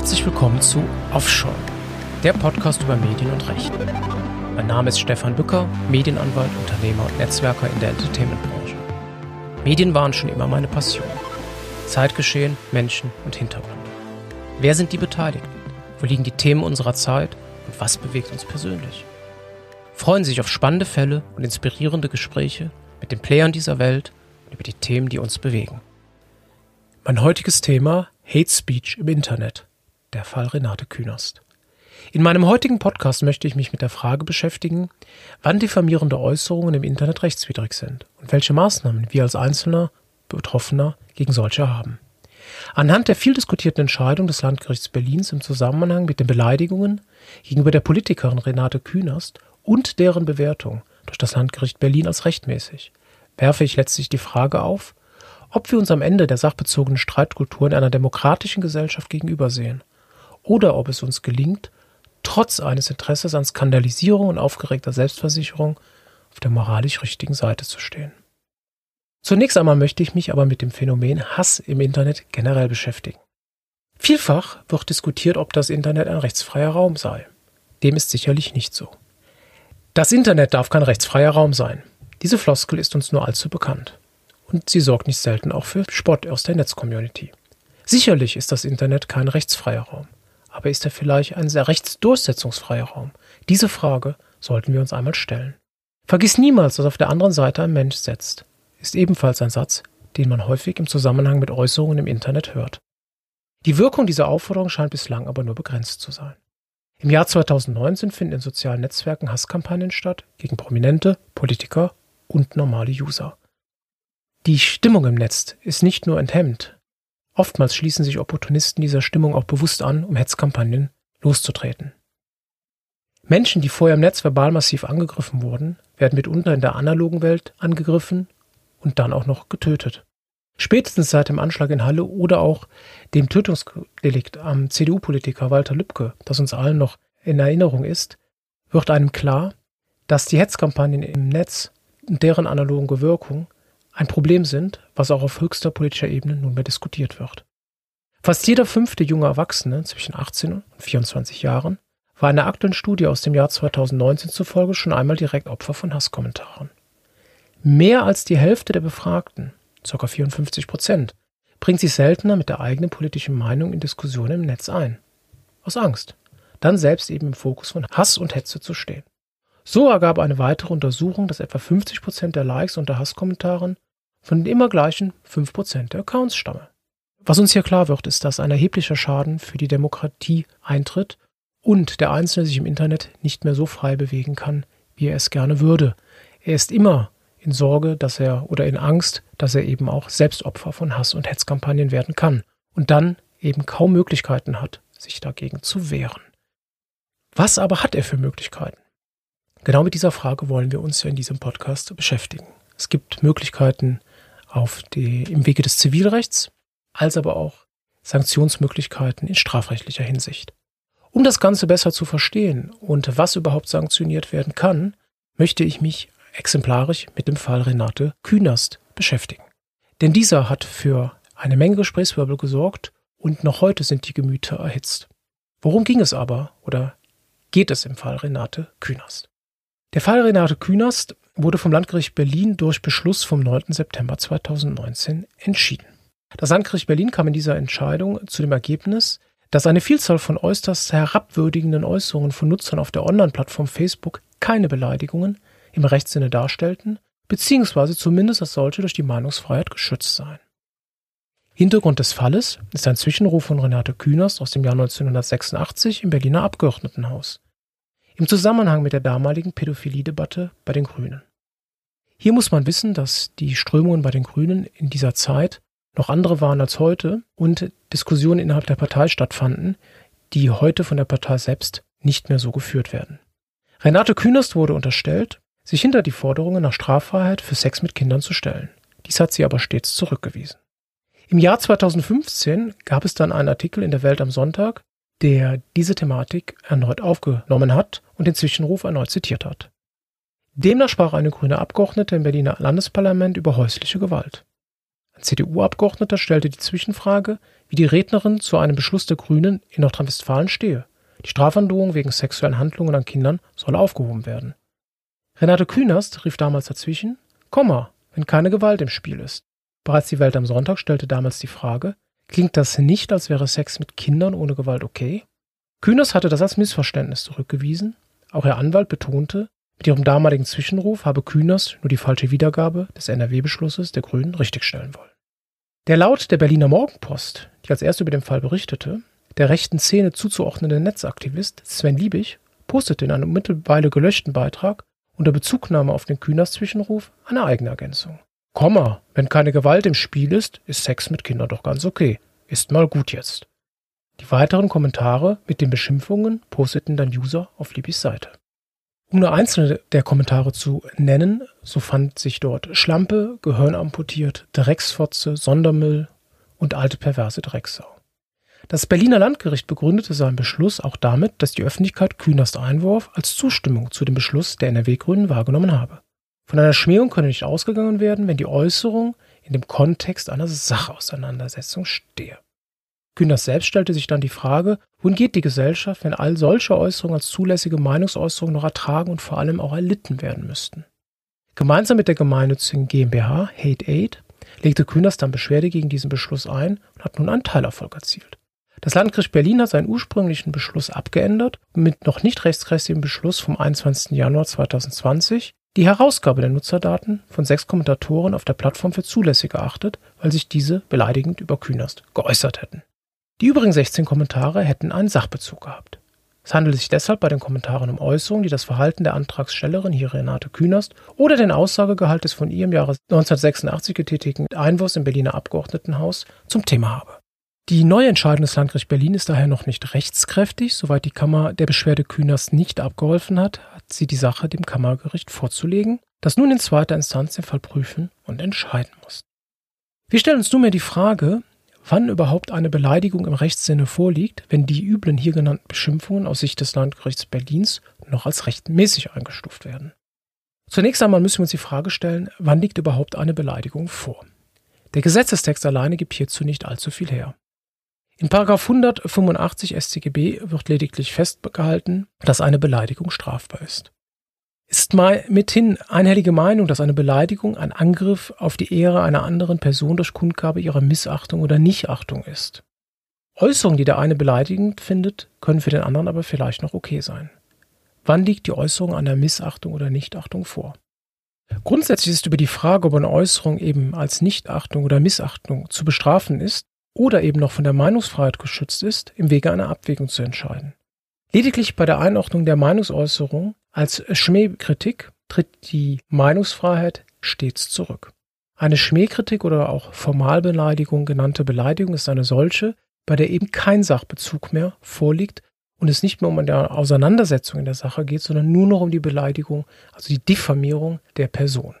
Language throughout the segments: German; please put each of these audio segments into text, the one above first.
Herzlich willkommen zu Offshore, der Podcast über Medien und Recht. Mein Name ist Stefan Bücker, Medienanwalt, Unternehmer und Netzwerker in der Entertainment-Branche. Medien waren schon immer meine Passion. Zeitgeschehen, Menschen und Hintergründe. Wer sind die Beteiligten? Wo liegen die Themen unserer Zeit und was bewegt uns persönlich? Freuen Sie sich auf spannende Fälle und inspirierende Gespräche mit den Playern dieser Welt und über die Themen, die uns bewegen. Mein heutiges Thema Hate Speech im Internet. Der Fall Renate Künast. In meinem heutigen Podcast möchte ich mich mit der Frage beschäftigen, wann diffamierende Äußerungen im Internet rechtswidrig sind und welche Maßnahmen wir als einzelner Betroffener gegen solche haben. Anhand der viel diskutierten Entscheidung des Landgerichts Berlins im Zusammenhang mit den Beleidigungen gegenüber der Politikerin Renate Künast und deren Bewertung durch das Landgericht Berlin als rechtmäßig, werfe ich letztlich die Frage auf, ob wir uns am Ende der sachbezogenen Streitkultur in einer demokratischen Gesellschaft gegenübersehen oder ob es uns gelingt, trotz eines Interesses an Skandalisierung und aufgeregter Selbstversicherung auf der moralisch richtigen Seite zu stehen. Zunächst einmal möchte ich mich aber mit dem Phänomen Hass im Internet generell beschäftigen. Vielfach wird diskutiert, ob das Internet ein rechtsfreier Raum sei. Dem ist sicherlich nicht so. Das Internet darf kein rechtsfreier Raum sein. Diese Floskel ist uns nur allzu bekannt und sie sorgt nicht selten auch für Spott aus der Netzcommunity. Sicherlich ist das Internet kein rechtsfreier Raum, aber ist er vielleicht ein sehr rechtsdurchsetzungsfreier Raum? Diese Frage sollten wir uns einmal stellen. Vergiss niemals, dass auf der anderen Seite ein Mensch setzt, ist ebenfalls ein Satz, den man häufig im Zusammenhang mit Äußerungen im Internet hört. Die Wirkung dieser Aufforderung scheint bislang aber nur begrenzt zu sein. Im Jahr 2019 finden in sozialen Netzwerken Hasskampagnen statt gegen Prominente, Politiker und normale User. Die Stimmung im Netz ist nicht nur enthemmt. Oftmals schließen sich Opportunisten dieser Stimmung auch bewusst an, um Hetzkampagnen loszutreten. Menschen, die vorher im Netz verbal massiv angegriffen wurden, werden mitunter in der analogen Welt angegriffen und dann auch noch getötet. Spätestens seit dem Anschlag in Halle oder auch dem Tötungsdelikt am CDU-Politiker Walter Lübcke, das uns allen noch in Erinnerung ist, wird einem klar, dass die Hetzkampagnen im Netz und deren analoge Wirkung ein Problem sind, was auch auf höchster politischer Ebene nunmehr diskutiert wird. Fast jeder fünfte junge Erwachsene zwischen 18 und 24 Jahren war einer aktuellen Studie aus dem Jahr 2019 zufolge schon einmal direkt Opfer von Hasskommentaren. Mehr als die Hälfte der Befragten, ca. 54 Prozent, bringt sich seltener mit der eigenen politischen Meinung in Diskussionen im Netz ein. Aus Angst, dann selbst eben im Fokus von Hass und Hetze zu stehen. So ergab eine weitere Untersuchung, dass etwa 50 Prozent der Likes unter Hasskommentaren von den immer gleichen 5% der Accounts stamme. Was uns hier klar wird, ist, dass ein erheblicher Schaden für die Demokratie eintritt und der Einzelne sich im Internet nicht mehr so frei bewegen kann, wie er es gerne würde. Er ist immer in Sorge, dass er oder in Angst, dass er eben auch selbst Opfer von Hass- und Hetzkampagnen werden kann und dann eben kaum Möglichkeiten hat, sich dagegen zu wehren. Was aber hat er für Möglichkeiten? Genau mit dieser Frage wollen wir uns ja in diesem Podcast beschäftigen. Es gibt Möglichkeiten, auf die, im Wege des Zivilrechts, als aber auch Sanktionsmöglichkeiten in strafrechtlicher Hinsicht. Um das Ganze besser zu verstehen und was überhaupt sanktioniert werden kann, möchte ich mich exemplarisch mit dem Fall Renate Künast beschäftigen. Denn dieser hat für eine Menge Gesprächswirbel gesorgt und noch heute sind die Gemüter erhitzt. Worum ging es aber oder geht es im Fall Renate Künast? Der Fall Renate Künast wurde vom Landgericht Berlin durch Beschluss vom 9. September 2019 entschieden. Das Landgericht Berlin kam in dieser Entscheidung zu dem Ergebnis, dass eine Vielzahl von äußerst herabwürdigenden Äußerungen von Nutzern auf der Online-Plattform Facebook keine Beleidigungen im Rechtssinne darstellten, beziehungsweise zumindest als solche durch die Meinungsfreiheit geschützt seien. Hintergrund des Falles ist ein Zwischenruf von Renate Künast aus dem Jahr 1986 im Berliner Abgeordnetenhaus im Zusammenhang mit der damaligen Pädophilie-Debatte bei den Grünen. Hier muss man wissen, dass die Strömungen bei den Grünen in dieser Zeit noch andere waren als heute und Diskussionen innerhalb der Partei stattfanden, die heute von der Partei selbst nicht mehr so geführt werden. Renate Künast wurde unterstellt, sich hinter die Forderungen nach Straffreiheit für Sex mit Kindern zu stellen. Dies hat sie aber stets zurückgewiesen. Im Jahr 2015 gab es dann einen Artikel in der Welt am Sonntag, der diese Thematik erneut aufgenommen hat und den Zwischenruf erneut zitiert hat. Demnach sprach eine grüne Abgeordnete im Berliner Landesparlament über häusliche Gewalt. Ein CDU-Abgeordneter stellte die Zwischenfrage, wie die Rednerin zu einem Beschluss der Grünen in Nordrhein-Westfalen stehe. Die Strafandrohung wegen sexuellen Handlungen an Kindern solle aufgehoben werden. Renate Künast rief damals dazwischen, Komma, wenn keine Gewalt im Spiel ist. Bereits die Welt am Sonntag stellte damals die Frage, klingt das nicht, als wäre Sex mit Kindern ohne Gewalt okay? Künast hatte das als Missverständnis zurückgewiesen. Auch Ihr Anwalt betonte, mit ihrem damaligen Zwischenruf habe Künast nur die falsche Wiedergabe des NRW-Beschlusses der Grünen richtigstellen wollen. Der Laut der Berliner Morgenpost, die als erste über den Fall berichtete, der rechten Szene zuzuordnende Netzaktivist Sven Liebig postete in einem mittlerweile gelöschten Beitrag unter Bezugnahme auf den Künast-Zwischenruf eine eigene Ergänzung. Komma, wenn keine Gewalt im Spiel ist, ist Sex mit Kindern doch ganz okay. Ist mal gut jetzt. Die weiteren Kommentare mit den Beschimpfungen posteten dann User auf Libis Seite. Um nur einzelne der Kommentare zu nennen, so fand sich dort Schlampe, Gehirn amputiert, Drecksfotze, Sondermüll und alte perverse Drecksau. Das Berliner Landgericht begründete seinen Beschluss auch damit, dass die Öffentlichkeit Künast Einwurf als Zustimmung zu dem Beschluss der NRW-Grünen wahrgenommen habe. Von einer Schmähung könne nicht ausgegangen werden, wenn die Äußerung in dem Kontext einer Sachauseinandersetzung stehe. Kühners selbst stellte sich dann die Frage, wohin geht die Gesellschaft, wenn all solche Äußerungen als zulässige Meinungsäußerungen noch ertragen und vor allem auch erlitten werden müssten. Gemeinsam mit der gemeinnützigen GmbH Hate Aid legte Kühners dann Beschwerde gegen diesen Beschluss ein und hat nun einen Teilerfolg erzielt. Das Landgericht Berlin hat seinen ursprünglichen Beschluss abgeändert und mit noch nicht rechtskräftigem Beschluss vom 21. Januar 2020 die Herausgabe der Nutzerdaten von sechs Kommentatoren auf der Plattform für zulässig erachtet, weil sich diese beleidigend über Künast geäußert hätten. Die übrigen 16 Kommentare hätten einen Sachbezug gehabt. Es handelt sich deshalb bei den Kommentaren um Äußerungen, die das Verhalten der Antragstellerin, hier Renate Künast, oder den Aussagegehalt des von ihr im Jahre 1986 getätigten Einwurfs im Berliner Abgeordnetenhaus zum Thema habe. Die neue Entscheidung des Landgerichts Berlin ist daher noch nicht rechtskräftig. Soweit die Kammer der Beschwerde Künast nicht abgeholfen hat, hat sie die Sache dem Kammergericht vorzulegen, das nun in zweiter Instanz den Fall prüfen und entscheiden muss. Wir stellen uns nunmehr die Frage, wann überhaupt eine Beleidigung im Rechtssinne vorliegt, wenn die üblen hier genannten Beschimpfungen aus Sicht des Landgerichts Berlins noch als rechtmäßig eingestuft werden. Zunächst einmal müssen wir uns die Frage stellen, wann liegt überhaupt eine Beleidigung vor? Der Gesetzestext alleine gibt hierzu nicht allzu viel her. In 185 StGB wird lediglich festgehalten, dass eine Beleidigung strafbar ist ist mithin einhellige Meinung, dass eine Beleidigung ein Angriff auf die Ehre einer anderen Person durch Kundgabe ihrer Missachtung oder Nichtachtung ist. Äußerungen, die der eine beleidigend findet, können für den anderen aber vielleicht noch okay sein. Wann liegt die Äußerung einer Missachtung oder Nichtachtung vor? Grundsätzlich ist über die Frage, ob eine Äußerung eben als Nichtachtung oder Missachtung zu bestrafen ist oder eben noch von der Meinungsfreiheit geschützt ist, im Wege einer Abwägung zu entscheiden. Lediglich bei der Einordnung der Meinungsäußerung als Schmähkritik tritt die Meinungsfreiheit stets zurück. Eine Schmähkritik oder auch Formalbeleidigung genannte Beleidigung ist eine solche, bei der eben kein Sachbezug mehr vorliegt und es nicht mehr um eine Auseinandersetzung in der Sache geht, sondern nur noch um die Beleidigung, also die Diffamierung der Person.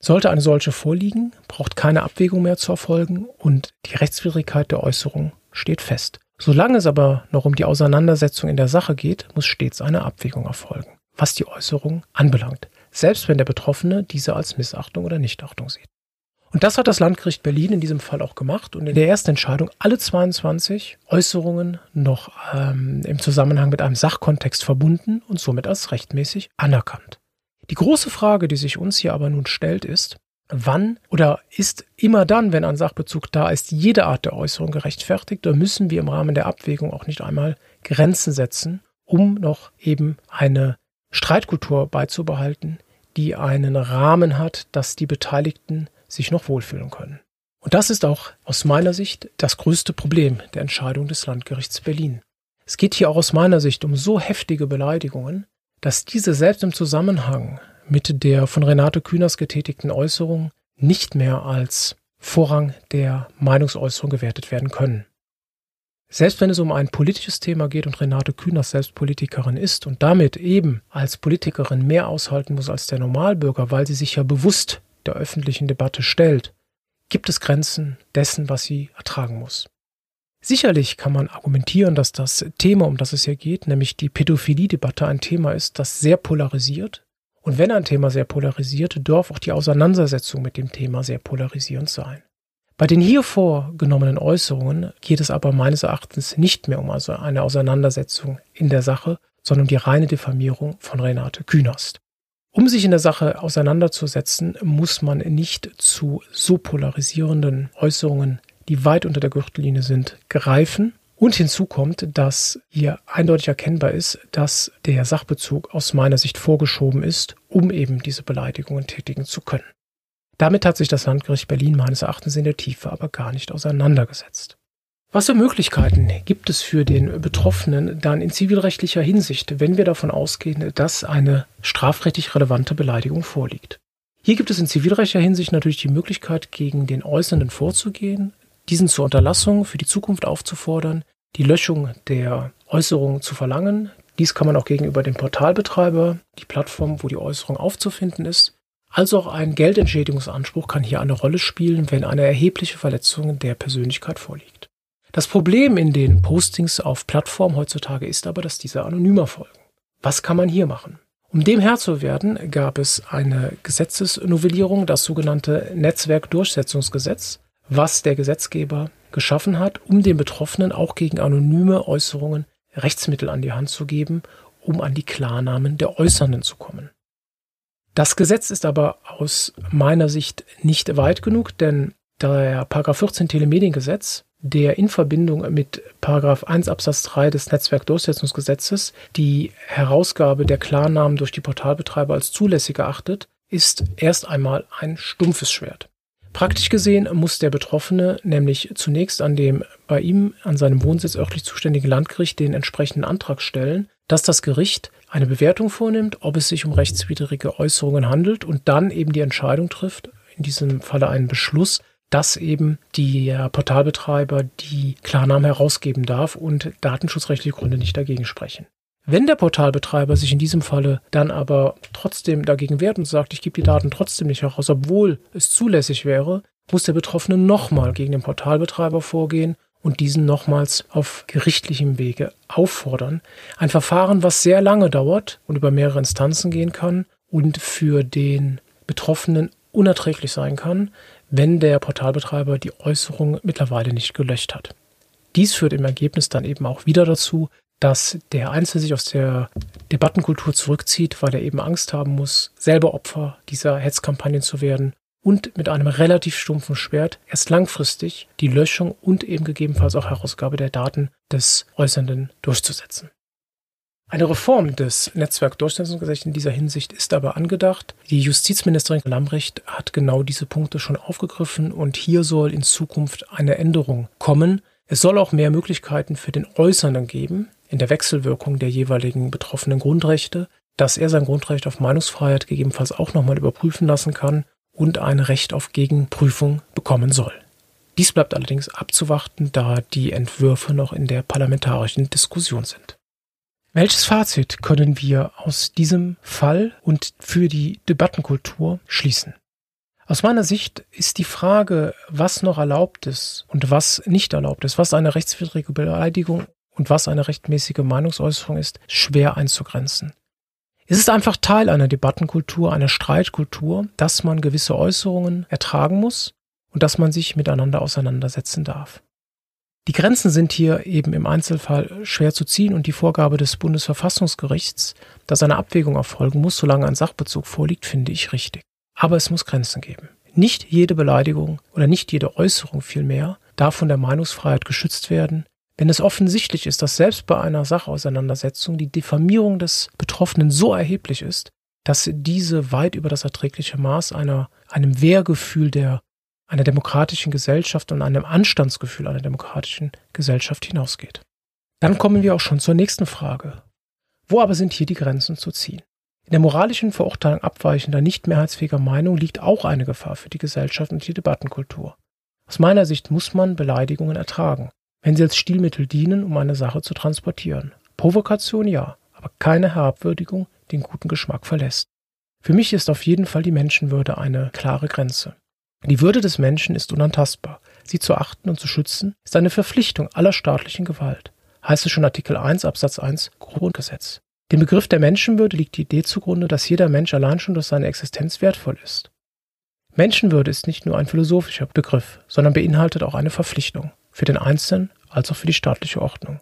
Sollte eine solche vorliegen, braucht keine Abwägung mehr zu erfolgen und die Rechtswidrigkeit der Äußerung steht fest. Solange es aber noch um die Auseinandersetzung in der Sache geht, muss stets eine Abwägung erfolgen was die Äußerung anbelangt, selbst wenn der Betroffene diese als Missachtung oder Nichtachtung sieht. Und das hat das Landgericht Berlin in diesem Fall auch gemacht und in der ersten Entscheidung alle 22 Äußerungen noch ähm, im Zusammenhang mit einem Sachkontext verbunden und somit als rechtmäßig anerkannt. Die große Frage, die sich uns hier aber nun stellt, ist, wann oder ist immer dann, wenn ein Sachbezug da ist, jede Art der Äußerung gerechtfertigt oder müssen wir im Rahmen der Abwägung auch nicht einmal Grenzen setzen, um noch eben eine Streitkultur beizubehalten, die einen Rahmen hat, dass die Beteiligten sich noch wohlfühlen können. Und das ist auch aus meiner Sicht das größte Problem der Entscheidung des Landgerichts Berlin. Es geht hier auch aus meiner Sicht um so heftige Beleidigungen, dass diese selbst im Zusammenhang mit der von Renate Kühners getätigten Äußerung nicht mehr als Vorrang der Meinungsäußerung gewertet werden können. Selbst wenn es um ein politisches Thema geht und Renate Künast selbst Politikerin ist und damit eben als Politikerin mehr aushalten muss als der Normalbürger, weil sie sich ja bewusst der öffentlichen Debatte stellt, gibt es Grenzen dessen, was sie ertragen muss. Sicherlich kann man argumentieren, dass das Thema, um das es hier geht, nämlich die Pädophilie-Debatte, ein Thema ist, das sehr polarisiert. Und wenn ein Thema sehr polarisiert, darf auch die Auseinandersetzung mit dem Thema sehr polarisierend sein. Bei den hier vorgenommenen Äußerungen geht es aber meines Erachtens nicht mehr um also eine Auseinandersetzung in der Sache, sondern um die reine Diffamierung von Renate Künast. Um sich in der Sache auseinanderzusetzen, muss man nicht zu so polarisierenden Äußerungen, die weit unter der Gürtellinie sind, greifen. Und hinzu kommt, dass hier eindeutig erkennbar ist, dass der Sachbezug aus meiner Sicht vorgeschoben ist, um eben diese Beleidigungen tätigen zu können. Damit hat sich das Landgericht Berlin meines Erachtens in der Tiefe aber gar nicht auseinandergesetzt. Was für Möglichkeiten gibt es für den Betroffenen dann in zivilrechtlicher Hinsicht, wenn wir davon ausgehen, dass eine strafrechtlich relevante Beleidigung vorliegt? Hier gibt es in zivilrechtlicher Hinsicht natürlich die Möglichkeit, gegen den Äußernden vorzugehen, diesen zur Unterlassung für die Zukunft aufzufordern, die Löschung der Äußerung zu verlangen. Dies kann man auch gegenüber dem Portalbetreiber, die Plattform, wo die Äußerung aufzufinden ist, also auch ein Geldentschädigungsanspruch kann hier eine Rolle spielen, wenn eine erhebliche Verletzung der Persönlichkeit vorliegt. Das Problem in den Postings auf Plattformen heutzutage ist aber, dass diese anonymer folgen. Was kann man hier machen? Um dem Herr zu werden, gab es eine Gesetzesnovellierung, das sogenannte Netzwerkdurchsetzungsgesetz, was der Gesetzgeber geschaffen hat, um den Betroffenen auch gegen anonyme Äußerungen Rechtsmittel an die Hand zu geben, um an die Klarnamen der Äußernden zu kommen. Das Gesetz ist aber aus meiner Sicht nicht weit genug, denn der Paragraph 14 Telemediengesetz, der in Verbindung mit Paragraph 1 Absatz 3 des Netzwerkdurchsetzungsgesetzes die Herausgabe der Klarnamen durch die Portalbetreiber als zulässig erachtet, ist erst einmal ein stumpfes Schwert. Praktisch gesehen muss der Betroffene nämlich zunächst an dem bei ihm an seinem Wohnsitz örtlich zuständigen Landgericht den entsprechenden Antrag stellen, dass das Gericht eine Bewertung vornimmt, ob es sich um rechtswidrige Äußerungen handelt und dann eben die Entscheidung trifft, in diesem Falle einen Beschluss, dass eben der Portalbetreiber die Klarnamen herausgeben darf und datenschutzrechtliche Gründe nicht dagegen sprechen. Wenn der Portalbetreiber sich in diesem Falle dann aber trotzdem dagegen wehrt und sagt, ich gebe die Daten trotzdem nicht heraus, obwohl es zulässig wäre, muss der Betroffene nochmal gegen den Portalbetreiber vorgehen und diesen nochmals auf gerichtlichem Wege auffordern. Ein Verfahren, was sehr lange dauert und über mehrere Instanzen gehen kann und für den Betroffenen unerträglich sein kann, wenn der Portalbetreiber die Äußerung mittlerweile nicht gelöscht hat. Dies führt im Ergebnis dann eben auch wieder dazu, dass der Einzelne sich aus der Debattenkultur zurückzieht, weil er eben Angst haben muss, selber Opfer dieser Hetzkampagnen zu werden und mit einem relativ stumpfen Schwert erst langfristig die Löschung und eben gegebenenfalls auch Herausgabe der Daten des Äußernden durchzusetzen. Eine Reform des Netzwerkdurchsetzungsgesetzes in dieser Hinsicht ist aber angedacht. Die Justizministerin Lambrecht hat genau diese Punkte schon aufgegriffen und hier soll in Zukunft eine Änderung kommen. Es soll auch mehr Möglichkeiten für den Äußernden geben, in der Wechselwirkung der jeweiligen betroffenen Grundrechte, dass er sein Grundrecht auf Meinungsfreiheit gegebenenfalls auch nochmal überprüfen lassen kann und ein Recht auf Gegenprüfung bekommen soll. Dies bleibt allerdings abzuwarten, da die Entwürfe noch in der parlamentarischen Diskussion sind. Welches Fazit können wir aus diesem Fall und für die Debattenkultur schließen? Aus meiner Sicht ist die Frage, was noch erlaubt ist und was nicht erlaubt ist, was eine rechtswidrige Beleidigung und was eine rechtmäßige Meinungsäußerung ist, schwer einzugrenzen. Es ist einfach Teil einer Debattenkultur, einer Streitkultur, dass man gewisse Äußerungen ertragen muss und dass man sich miteinander auseinandersetzen darf. Die Grenzen sind hier eben im Einzelfall schwer zu ziehen und die Vorgabe des Bundesverfassungsgerichts, dass eine Abwägung erfolgen muss, solange ein Sachbezug vorliegt, finde ich richtig. Aber es muss Grenzen geben. Nicht jede Beleidigung oder nicht jede Äußerung vielmehr darf von der Meinungsfreiheit geschützt werden, wenn es offensichtlich ist, dass selbst bei einer Sachauseinandersetzung die Diffamierung des Betroffenen so erheblich ist, dass diese weit über das erträgliche Maß einer, einem Wehrgefühl der, einer demokratischen Gesellschaft und einem Anstandsgefühl einer demokratischen Gesellschaft hinausgeht. Dann kommen wir auch schon zur nächsten Frage. Wo aber sind hier die Grenzen zu ziehen? In der moralischen Verurteilung abweichender, nicht mehrheitsfähiger Meinung liegt auch eine Gefahr für die Gesellschaft und die Debattenkultur. Aus meiner Sicht muss man Beleidigungen ertragen wenn sie als Stilmittel dienen, um eine Sache zu transportieren. Provokation ja, aber keine Herabwürdigung, die den guten Geschmack verlässt. Für mich ist auf jeden Fall die Menschenwürde eine klare Grenze. Die Würde des Menschen ist unantastbar. Sie zu achten und zu schützen ist eine Verpflichtung aller staatlichen Gewalt. Heißt es schon Artikel 1 Absatz 1 Grundgesetz. Dem Begriff der Menschenwürde liegt die Idee zugrunde, dass jeder Mensch allein schon durch seine Existenz wertvoll ist. Menschenwürde ist nicht nur ein philosophischer Begriff, sondern beinhaltet auch eine Verpflichtung für den Einzelnen als auch für die staatliche Ordnung.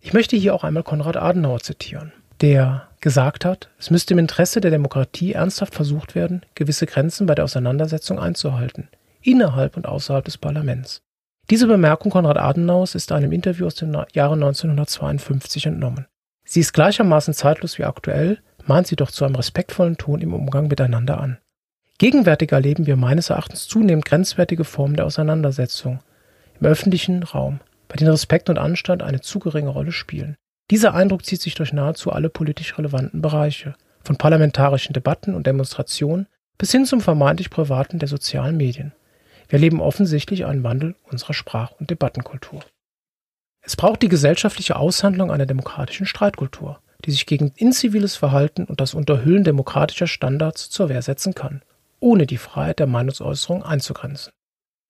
Ich möchte hier auch einmal Konrad Adenauer zitieren, der gesagt hat, es müsste im Interesse der Demokratie ernsthaft versucht werden, gewisse Grenzen bei der Auseinandersetzung einzuhalten, innerhalb und außerhalb des Parlaments. Diese Bemerkung Konrad Adenauers ist einem Interview aus dem Jahre 1952 entnommen. Sie ist gleichermaßen zeitlos wie aktuell, mahnt sie doch zu einem respektvollen Ton im Umgang miteinander an. Gegenwärtig erleben wir meines Erachtens zunehmend grenzwertige Formen der Auseinandersetzung im öffentlichen Raum, bei denen Respekt und Anstand eine zu geringe Rolle spielen. Dieser Eindruck zieht sich durch nahezu alle politisch relevanten Bereiche, von parlamentarischen Debatten und Demonstrationen bis hin zum vermeintlich privaten der sozialen Medien. Wir erleben offensichtlich einen Wandel unserer Sprach- und Debattenkultur. Es braucht die gesellschaftliche Aushandlung einer demokratischen Streitkultur, die sich gegen inziviles Verhalten und das Unterhüllen demokratischer Standards zur Wehr setzen kann, ohne die Freiheit der Meinungsäußerung einzugrenzen.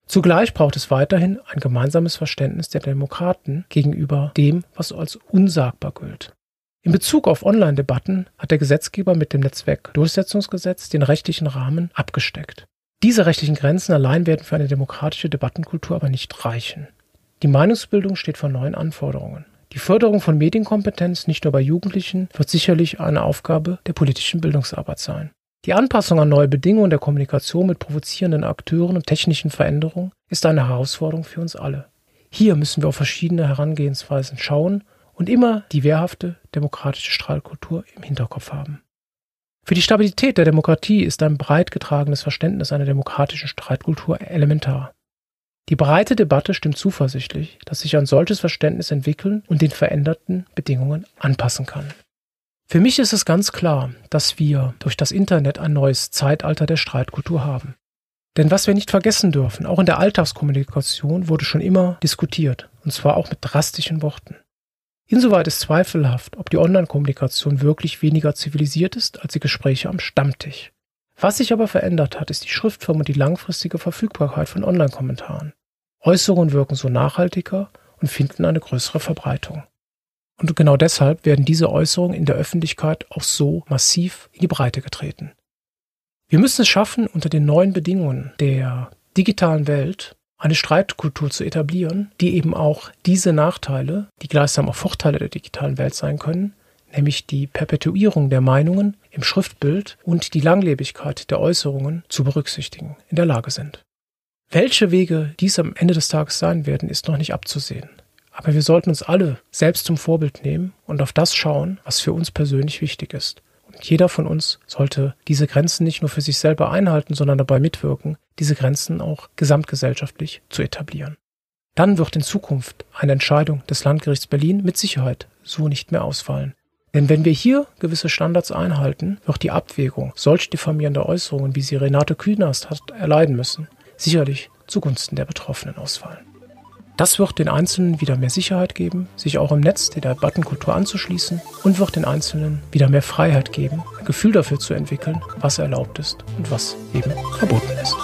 Zugleich braucht es weiterhin ein gemeinsames Verständnis der Demokraten gegenüber dem, was als unsagbar gilt. In Bezug auf Online-Debatten hat der Gesetzgeber mit dem Netzwerkdurchsetzungsgesetz den rechtlichen Rahmen abgesteckt. Diese rechtlichen Grenzen allein werden für eine demokratische Debattenkultur aber nicht reichen. Die Meinungsbildung steht vor neuen Anforderungen. Die Förderung von Medienkompetenz nicht nur bei Jugendlichen wird sicherlich eine Aufgabe der politischen Bildungsarbeit sein. Die Anpassung an neue Bedingungen der Kommunikation mit provozierenden Akteuren und technischen Veränderungen ist eine Herausforderung für uns alle. Hier müssen wir auf verschiedene Herangehensweisen schauen und immer die wehrhafte demokratische Strahlkultur im Hinterkopf haben. Für die Stabilität der Demokratie ist ein breit getragenes Verständnis einer demokratischen Streitkultur elementar. Die breite Debatte stimmt zuversichtlich, dass sich ein solches Verständnis entwickeln und den veränderten Bedingungen anpassen kann. Für mich ist es ganz klar, dass wir durch das Internet ein neues Zeitalter der Streitkultur haben. Denn was wir nicht vergessen dürfen, auch in der Alltagskommunikation wurde schon immer diskutiert, und zwar auch mit drastischen Worten. Insoweit ist zweifelhaft, ob die Online-Kommunikation wirklich weniger zivilisiert ist als die Gespräche am Stammtisch. Was sich aber verändert hat, ist die Schriftform und die langfristige Verfügbarkeit von Online-Kommentaren. Äußerungen wirken so nachhaltiger und finden eine größere Verbreitung. Und genau deshalb werden diese Äußerungen in der Öffentlichkeit auch so massiv in die Breite getreten. Wir müssen es schaffen, unter den neuen Bedingungen der digitalen Welt eine Streitkultur zu etablieren, die eben auch diese Nachteile, die gleichsam auch Vorteile der digitalen Welt sein können, nämlich die Perpetuierung der Meinungen im Schriftbild und die Langlebigkeit der Äußerungen zu berücksichtigen, in der Lage sind. Welche Wege dies am Ende des Tages sein werden, ist noch nicht abzusehen. Aber wir sollten uns alle selbst zum Vorbild nehmen und auf das schauen, was für uns persönlich wichtig ist. Jeder von uns sollte diese Grenzen nicht nur für sich selber einhalten, sondern dabei mitwirken, diese Grenzen auch gesamtgesellschaftlich zu etablieren. Dann wird in Zukunft eine Entscheidung des Landgerichts Berlin mit Sicherheit so nicht mehr ausfallen. Denn wenn wir hier gewisse Standards einhalten, wird die Abwägung solch diffamierender Äußerungen, wie sie Renate Künast hat erleiden müssen, sicherlich zugunsten der Betroffenen ausfallen. Das wird den Einzelnen wieder mehr Sicherheit geben, sich auch im Netz der Debattenkultur anzuschließen und wird den Einzelnen wieder mehr Freiheit geben, ein Gefühl dafür zu entwickeln, was erlaubt ist und was eben verboten ist.